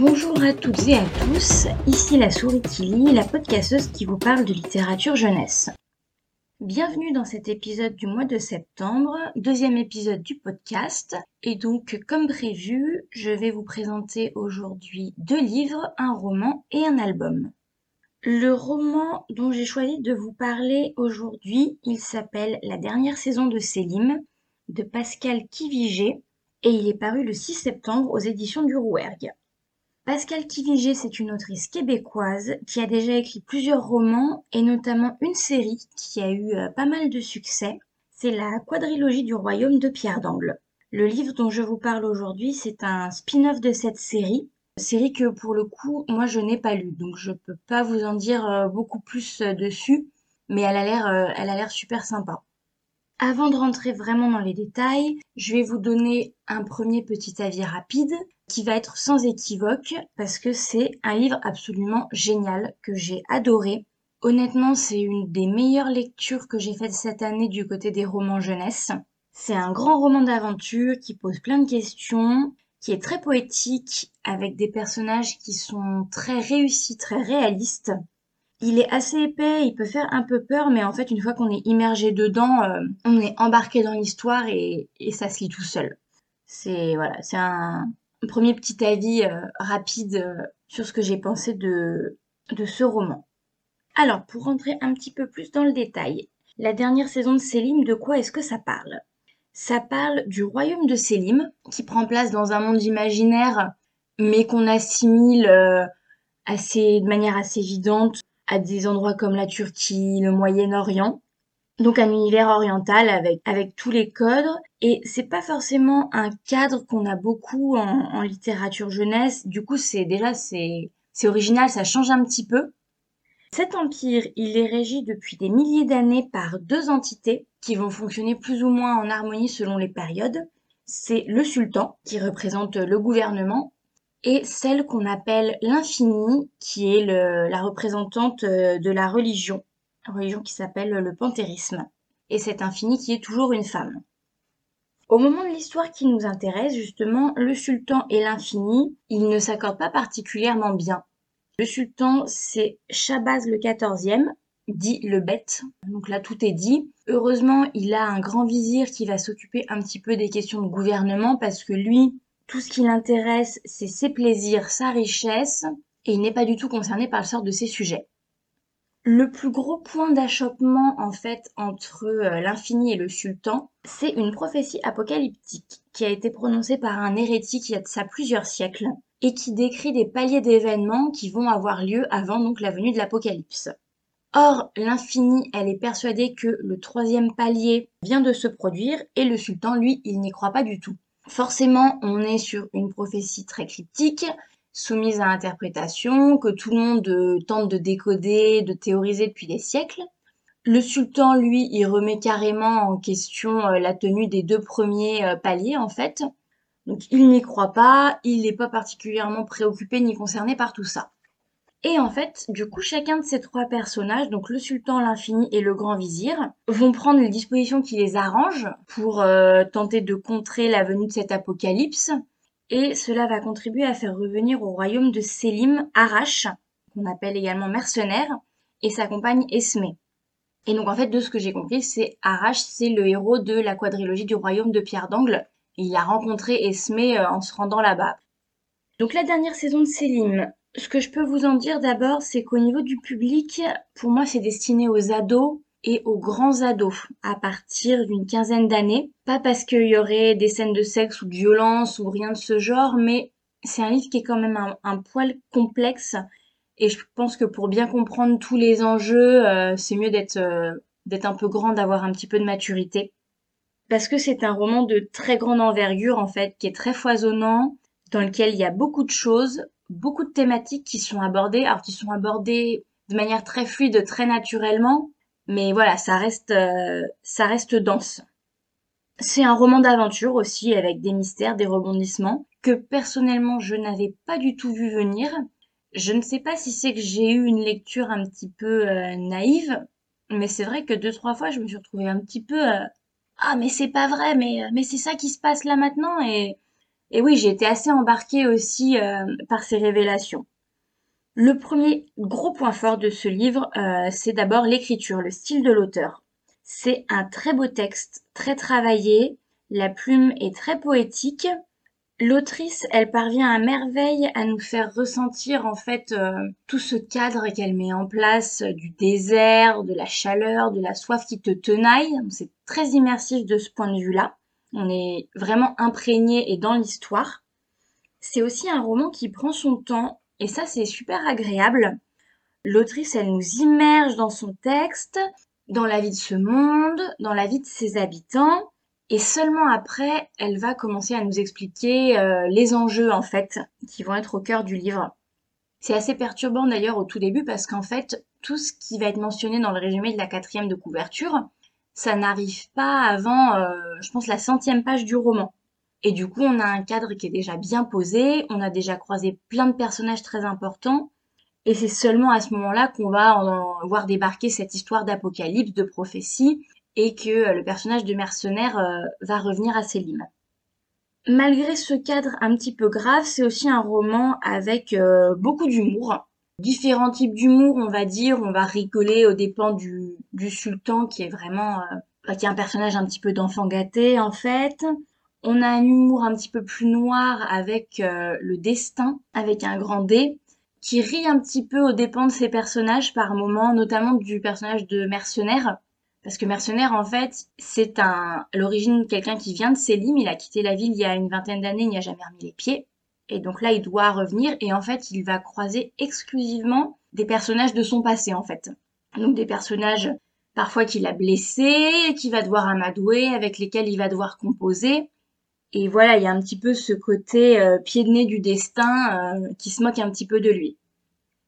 Bonjour à toutes et à tous, ici la souris qui lit, la podcasteuse qui vous parle de littérature jeunesse. Bienvenue dans cet épisode du mois de septembre, deuxième épisode du podcast. Et donc, comme prévu, je vais vous présenter aujourd'hui deux livres, un roman et un album. Le roman dont j'ai choisi de vous parler aujourd'hui, il s'appelle La dernière saison de Célim de Pascal Kivigé et il est paru le 6 septembre aux éditions du Rouergue. Pascal Kivigé, c'est une autrice québécoise qui a déjà écrit plusieurs romans et notamment une série qui a eu euh, pas mal de succès. C'est la quadrilogie du royaume de Pierre d'Angle. Le livre dont je vous parle aujourd'hui, c'est un spin-off de cette série série que pour le coup, moi je n'ai pas lue, donc je peux pas vous en dire euh, beaucoup plus euh, dessus, mais elle a l'air super sympa. Avant de rentrer vraiment dans les détails, je vais vous donner un premier petit avis rapide qui va être sans équivoque parce que c'est un livre absolument génial que j'ai adoré. Honnêtement, c'est une des meilleures lectures que j'ai faites cette année du côté des romans jeunesse. C'est un grand roman d'aventure qui pose plein de questions, qui est très poétique, avec des personnages qui sont très réussis, très réalistes. Il est assez épais, il peut faire un peu peur, mais en fait, une fois qu'on est immergé dedans, euh, on est embarqué dans l'histoire et, ça se lit tout seul. C'est voilà, c'est un, premier petit avis euh, rapide euh, sur ce que j'ai pensé de, ce roman. Alors, pour rentrer un petit peu plus dans le détail, la dernière saison de Célim, de quoi est-ce que ça parle? Ça parle du royaume de Sélim, qui prend place dans un monde imaginaire, mais qu'on assimile euh, assez, de manière assez évidente à des endroits comme la Turquie, le Moyen-Orient. Donc un univers oriental avec, avec tous les codes. Et c'est pas forcément un cadre qu'on a beaucoup en, littérature jeunesse. Du coup, c'est déjà, c'est, c'est original, ça change un petit peu. Cet empire, il est régi depuis des milliers d'années par deux entités qui vont fonctionner plus ou moins en harmonie selon les périodes. C'est le sultan, qui représente le gouvernement, et celle qu'on appelle l'infini, qui est la représentante euh, de la religion, religion qui s'appelle le panthérisme. Et cet infini qui est toujours une femme. Au moment de l'histoire qui nous intéresse, justement, le sultan et l'infini, ils ne s'accordent pas particulièrement bien. Le sultan, c'est Shabazz le quatorzième, dit le bête. Donc là, tout est dit. Heureusement, il a un grand vizir qui va s'occuper un petit peu des questions de gouvernement parce que lui, tout ce qui l'intéresse, c'est ses plaisirs, sa richesse, et il n'est pas du tout concerné par le sort de ses sujets. Le plus gros point d'achoppement en fait entre euh, l'infini et le sultan, c'est une prophétie apocalyptique qui a été prononcée par un hérétique il y a de ça plusieurs siècles et qui décrit des paliers d'événements qui vont avoir lieu avant donc la venue de l'apocalypse. Or, l'infini, elle est persuadée que le troisième palier vient de se produire et le sultan, lui, il n'y croit pas du tout. Forcément, on est sur une prophétie très cryptique, soumise à interprétation, que tout le monde euh, tente de décoder, de théoriser depuis des siècles. Le sultan, lui, il remet carrément en question euh, la tenue des deux premiers euh, paliers, en fait. Donc il n'y croit pas, il n'est pas particulièrement préoccupé ni concerné par tout ça. Et en fait, du coup, chacun de ces trois personnages, donc le sultan, l'infini et le grand vizir, vont prendre les dispositions qui les arrangent pour tenter de contrer la venue de cet apocalypse. Et cela va contribuer à faire revenir au royaume de Sélim Arash, qu'on appelle également mercenaire, et sa compagne Esmé. Et donc en fait, de ce que j'ai compris, c'est Arash, c'est le héros de la quadrilogie du royaume de Pierre d'Angle, il a rencontré Esme euh, en se rendant là-bas. Donc la dernière saison de Célim, ce que je peux vous en dire d'abord, c'est qu'au niveau du public, pour moi, c'est destiné aux ados et aux grands ados à partir d'une quinzaine d'années. Pas parce qu'il y aurait des scènes de sexe ou de violence ou rien de ce genre, mais c'est un livre qui est quand même un, poil complexe et je pense que pour bien comprendre tous les enjeux, euh, c'est mieux d'être euh, d'être un peu grand, d'avoir un petit peu de maturité parce que c'est un roman de très grande envergure en fait, qui est très foisonnant, dans lequel il y a beaucoup de choses, beaucoup de thématiques qui sont abordées, alors qui sont abordées de manière très fluide, très naturellement, mais voilà, ça reste, euh, ça reste dense. C'est un roman d'aventure aussi, avec des mystères, des rebondissements, que personnellement je n'avais pas du tout vu venir. Je ne sais pas si c'est que j'ai eu une lecture un petit peu euh, naïve, mais c'est vrai que deux trois fois je me suis retrouvée un petit peu euh, ah mais c'est pas vrai mais mais c'est ça qui se passe là maintenant et Et oui, j'ai été assez embarquée aussi par ces révélations. Le premier gros point fort de ce livre, euh, c'est d'abord l'écriture, le style de l'auteur. C'est un très beau texte, très travaillé, la plume est très poétique. L'autrice, elle parvient à merveille à nous faire ressentir en fait euh, tout ce cadre qu'elle met en place du désert, de la chaleur, de la soif qui te tenaille. C'est très immersif de ce point de vue-là. On est vraiment imprégné et dans l'histoire. C'est aussi un roman qui prend son temps et ça, c'est super agréable. L'autrice, elle nous immerge dans son texte, dans la vie de ce monde, dans la vie de ses habitants. Et seulement après, elle va commencer à nous expliquer euh, les enjeux, en fait, qui vont être au cœur du livre. C'est assez perturbant d'ailleurs au tout début parce qu'en fait, tout ce qui va être mentionné dans le résumé de la quatrième de couverture, ça n'arrive pas avant, euh, je pense, la centième page du roman. Et du coup, on a un cadre qui est déjà bien posé, on a déjà croisé plein de personnages très importants, et c'est seulement à ce moment-là qu'on va voir débarquer cette histoire d'apocalypse, de prophétie, et que euh, le personnage de mercenaire euh, va revenir à Selim. Malgré ce cadre un petit peu grave, c'est aussi un roman avec euh, beaucoup d'humour. Différents types d'humour, on va dire. On va rigoler aux dépens du, du sultan qui est vraiment... qui est un personnage un petit peu d'enfant gâté en fait. On a un humour un petit peu plus noir avec euh, le destin, avec un grand D, qui rit un petit peu aux dépens de ses personnages par moments, notamment du personnage de mercenaire. Parce que mercenaire, en fait, c'est un, l'origine quelqu'un qui vient de Selim, il a quitté la ville il y a une vingtaine d'années, il n'y a jamais remis les pieds. Et donc là, il doit revenir et en fait, il va croiser exclusivement des personnages de son passé, en fait. Donc des personnages parfois qu'il a blessés, qu'il va devoir amadouer, avec lesquels il va devoir composer. Et voilà, il y a un petit peu ce côté euh, pied de nez du destin euh, qui se moque un petit peu de lui.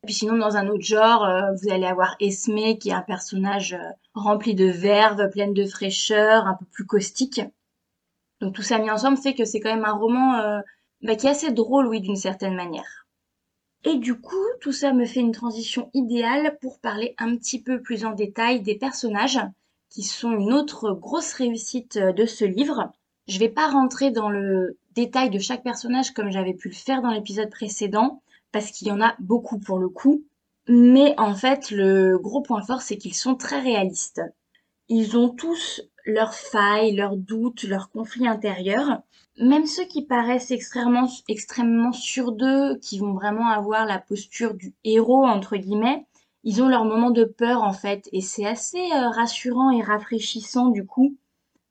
Et puis sinon, dans un autre genre, euh, vous allez avoir Esme, qui est un personnage rempli de verve, pleine de fraîcheur, un peu plus caustique. Donc tout ça mis ensemble fait que c'est quand même un roman bah, qui est assez drôle, oui, d'une certaine manière. Et du coup, tout ça me fait une transition idéale pour parler un petit peu plus en détail des personnages, qui sont une autre grosse réussite de ce livre. Je vais pas rentrer dans le détail de chaque personnage comme j'avais pu le faire dans l'épisode précédent, parce qu'il y en a beaucoup pour le coup. Mais en fait, le gros point fort, c'est qu'ils sont très réalistes. Ils ont tous leurs failles, leurs doutes, leurs conflits intérieurs. Même ceux qui paraissent extrêmement, extrêmement sûrs d'eux, qui vont vraiment avoir la posture du héros, entre guillemets, ils ont leurs moments de peur, en fait. Et c'est assez euh, rassurant et rafraîchissant, du coup,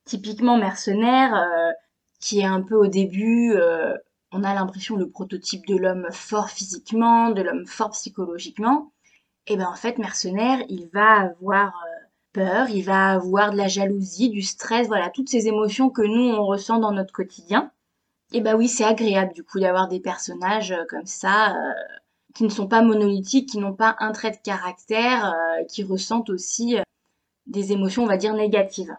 typiquement mercenaire, euh, qui est un peu au début, euh, on a l'impression le prototype de l'homme fort physiquement, de l'homme fort psychologiquement. Et ben en fait, mercenaire, il va avoir euh, peur, il va avoir de la jalousie, du stress, voilà, toutes ces émotions que nous on ressent dans notre quotidien. Et ben oui, c'est agréable du coup d'avoir des personnages comme ça qui ne sont pas monolithiques, qui n'ont pas un trait de caractère, qui ressentent aussi des émotions, on va dire, négatives.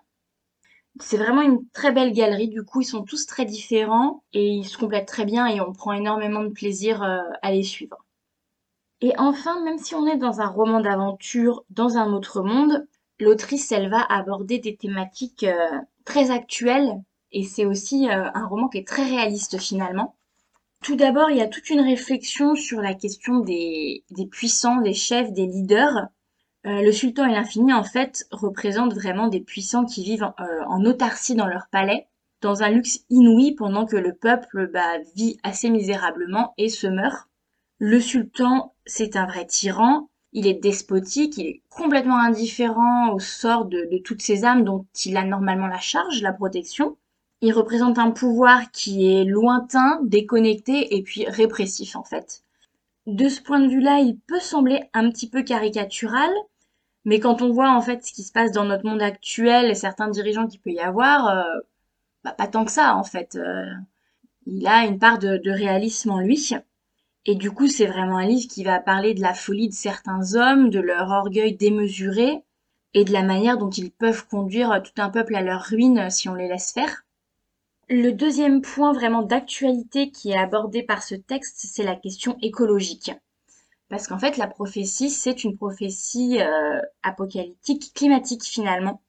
C'est vraiment une très belle galerie, du coup ils sont tous très différents et ils se complètent très bien et on prend énormément de plaisir euh, à les suivre. Et enfin, même si on est dans un roman d'aventure dans un autre monde, l'autrice elle va aborder des thématiques euh, très actuelles et c'est aussi euh, un roman qui est très réaliste finalement. Tout d'abord, il y a toute une réflexion sur la question des, des puissants, des chefs, des leaders euh, le sultan et l'infini, en fait, représentent vraiment des puissants qui vivent euh, en, autarcie dans leur palais, dans un luxe inouï pendant que le peuple bah, vit assez misérablement et se meurt. Le sultan, c'est un vrai tyran, il est despotique, il est complètement indifférent au sort de, de toutes ces âmes dont il a normalement la charge, la protection. Il représente un pouvoir qui est lointain, déconnecté et puis répressif en fait. De ce point de vue-là, il peut sembler un petit peu caricatural, mais quand on voit en fait ce qui se passe dans notre monde actuel et certains dirigeants qu'il peut y avoir, euh, bah, pas tant que ça en fait. Euh, il a une part de, de, réalisme en lui. Et du coup, c'est vraiment un livre qui va parler de la folie de certains hommes, de leur orgueil démesuré et de la manière dont ils peuvent conduire tout un peuple à leur ruine si on les laisse faire. Le deuxième point vraiment d'actualité qui est abordé par ce texte, c'est la question écologique. Parce qu'en fait, la prophétie, c'est une prophétie euh, apocalyptique, climatique finalement.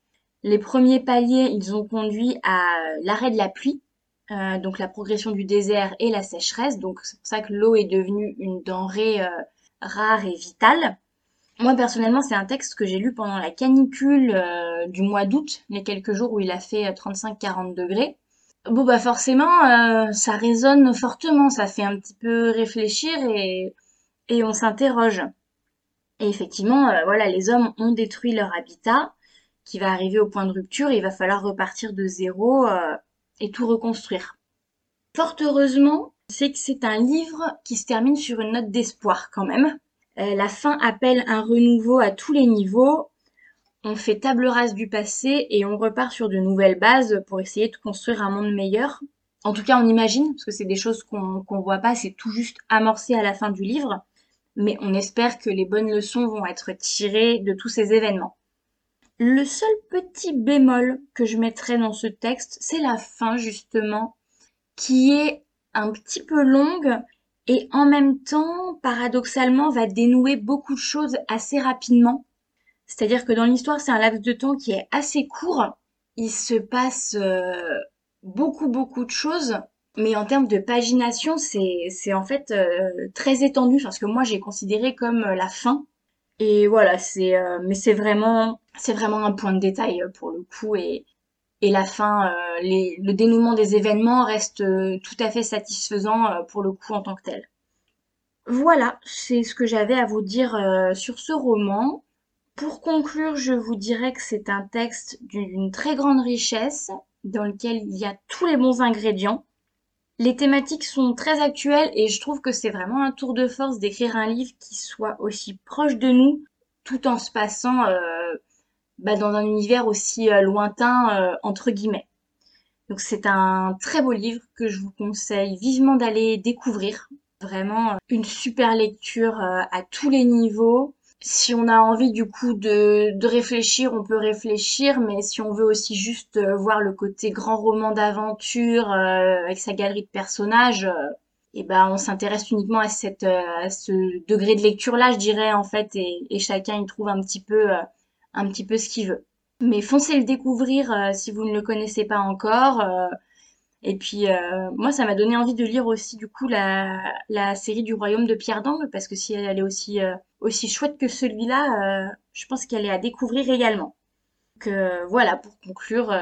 Les premiers paliers, ils ont conduit à l'arrêt de la pluie. euh, donc la progression du désert et la sécheresse. Donc c'est pour ça que l'eau est devenue une denrée euh, rare et vitale. Moi personnellement, c'est un texte que j'ai lu pendant la canicule euh, du mois d'août, les quelques jours où il a fait 35-40 degrés. Bon bah forcément, ça résonne fortement, ça fait un petit peu réfléchir et, et on s'interroge. Et effectivement, voilà, les hommes ont détruit leur habitat, qui va arriver au point de rupture et il va falloir repartir de zéro et tout reconstruire. Fort heureusement, c'est que c'est un livre qui se termine sur une note d'espoir quand même. Euh, la fin appelle un renouveau à tous les niveaux. On fait table rase du passé et on repart sur de nouvelles bases pour essayer de construire un monde meilleur. En tout cas, on imagine, parce que c'est des choses qu'on ne voit pas, c'est tout juste amorcé à la fin du livre. Mais on espère que les bonnes leçons vont être tirées de tous ces événements. Le seul petit bémol que je mettrais dans ce texte, c'est la fin justement, qui est un petit peu longue et en même temps, paradoxalement, va dénouer beaucoup de choses assez rapidement. C'est-à-dire que dans l'histoire, c'est un laps de temps qui est assez court. Il se passe euh, beaucoup, beaucoup de choses. Mais en termes de pagination, c'est en fait euh, très étendu, parce que moi j'ai considéré comme la fin et voilà, c'est euh, mais c'est vraiment c'est vraiment un point de détail euh, pour le coup et et la fin, euh, les, le dénouement des événements reste tout à fait satisfaisant pour le coup en tant que tel. Voilà, c'est ce que j'avais à vous dire sur ce roman. Pour conclure, je vous dirais que c'est un texte d'une très grande richesse, dans lequel il y a tous les bons ingrédients. Les thématiques sont très actuelles et je trouve que c'est vraiment un tour de force d'écrire un livre qui soit aussi proche de nous tout en se passant euh, bah, dans un univers aussi euh, lointain euh, entre guillemets. Donc c'est un très beau livre que je vous conseille vivement d'aller découvrir. Vraiment une super lecture à tous les niveaux si on a envie du coup de, de, réfléchir, on peut réfléchir, mais si on veut aussi juste euh, voir le côté grand roman d'aventure euh, avec sa galerie de personnages, euh, et ben on s'intéresse uniquement à cette à ce degré de lecture là, je dirais en fait, et, et chacun y trouve un petit peu un petit peu ce qu'il veut. Mais foncez le découvrir si vous ne le connaissez pas encore. Et puis euh, moi, ça m'a donné envie de lire aussi du coup la, série du Royaume de Pierre d'Angle parce que si elle est aussi euh, aussi chouette que celui-là, euh, je pense qu'elle est à découvrir également. Donc voilà, pour conclure,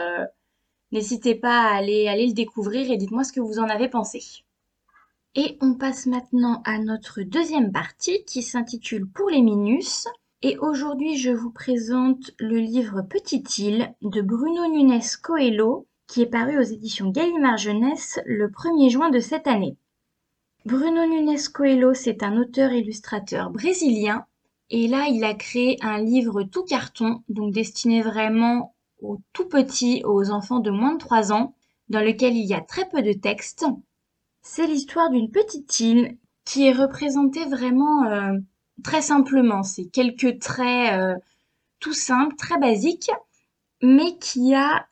n'hésitez pas à aller aller le découvrir et dites-moi ce que vous en avez pensé. Et on passe maintenant à notre deuxième partie qui s'intitule Pour les Minus. Et aujourd'hui, je vous présente le livre Petite île de Bruno Nunes Coelho qui est paru aux éditions Gallimard Jeunesse le 1er juin de cette année. Bruno Nunes Coelho, c'est un auteur-illustrateur brésilien. Et là, il a créé un livre tout carton, donc destiné vraiment aux tout petits, aux enfants de moins de 3 ans, dans lequel il y a très peu de texte. C'est l'histoire d'une petite île qui est représentée vraiment euh, très simplement. C'est quelques traits euh, tout simples, très basiques, mais qui a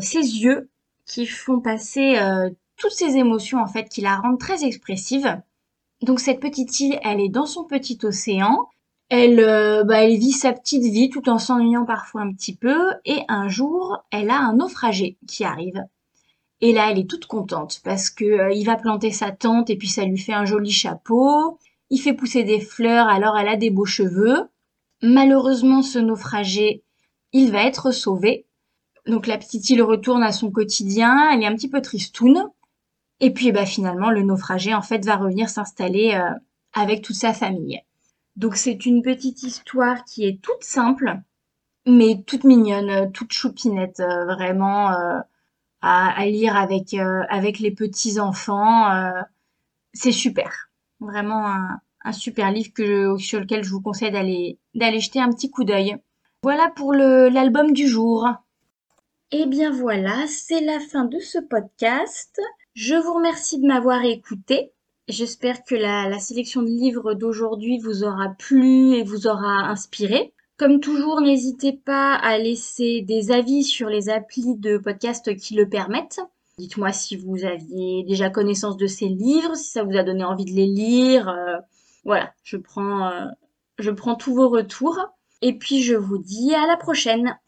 ses yeux qui font passer euh, toutes ces émotions en fait, qui la rendent très expressive. Donc cette petite île, elle est dans son petit océan. Elle, euh, bah, elle vit sa petite vie tout en s'ennuyant parfois un petit peu. Et un jour, elle a un naufragé qui arrive. Et là, elle est toute contente parce que il va planter sa tente et puis ça lui fait un joli chapeau. Il fait pousser des fleurs, alors elle a des beaux cheveux. Malheureusement, ce naufragé, il va être sauvé donc la petite île retourne à son quotidien, elle est un petit peu tristoune. Et puis bah, finalement, le naufragé en fait va revenir s'installer euh, avec toute sa famille. Donc c'est une petite histoire qui est toute simple, mais toute mignonne, toute choupinette, euh, vraiment euh, à, lire avec, les petits enfants. c'est super, vraiment un, super livre sur lequel je vous conseille d'aller jeter un petit coup d'œil. Voilà pour l'album du jour. Et eh bien voilà, c'est la fin de ce podcast. Je vous remercie de m'avoir écouté. J'espère que la, sélection de livres d'aujourd'hui vous aura plu et vous aura inspiré. Comme toujours, n'hésitez pas à laisser des avis sur les applis de podcast qui le permettent. Dites-moi si vous aviez déjà connaissance de ces livres, si ça vous a donné envie de les lire. Euh, voilà, je prends, euh, je prends tous vos retours. Et puis je vous dis à la prochaine.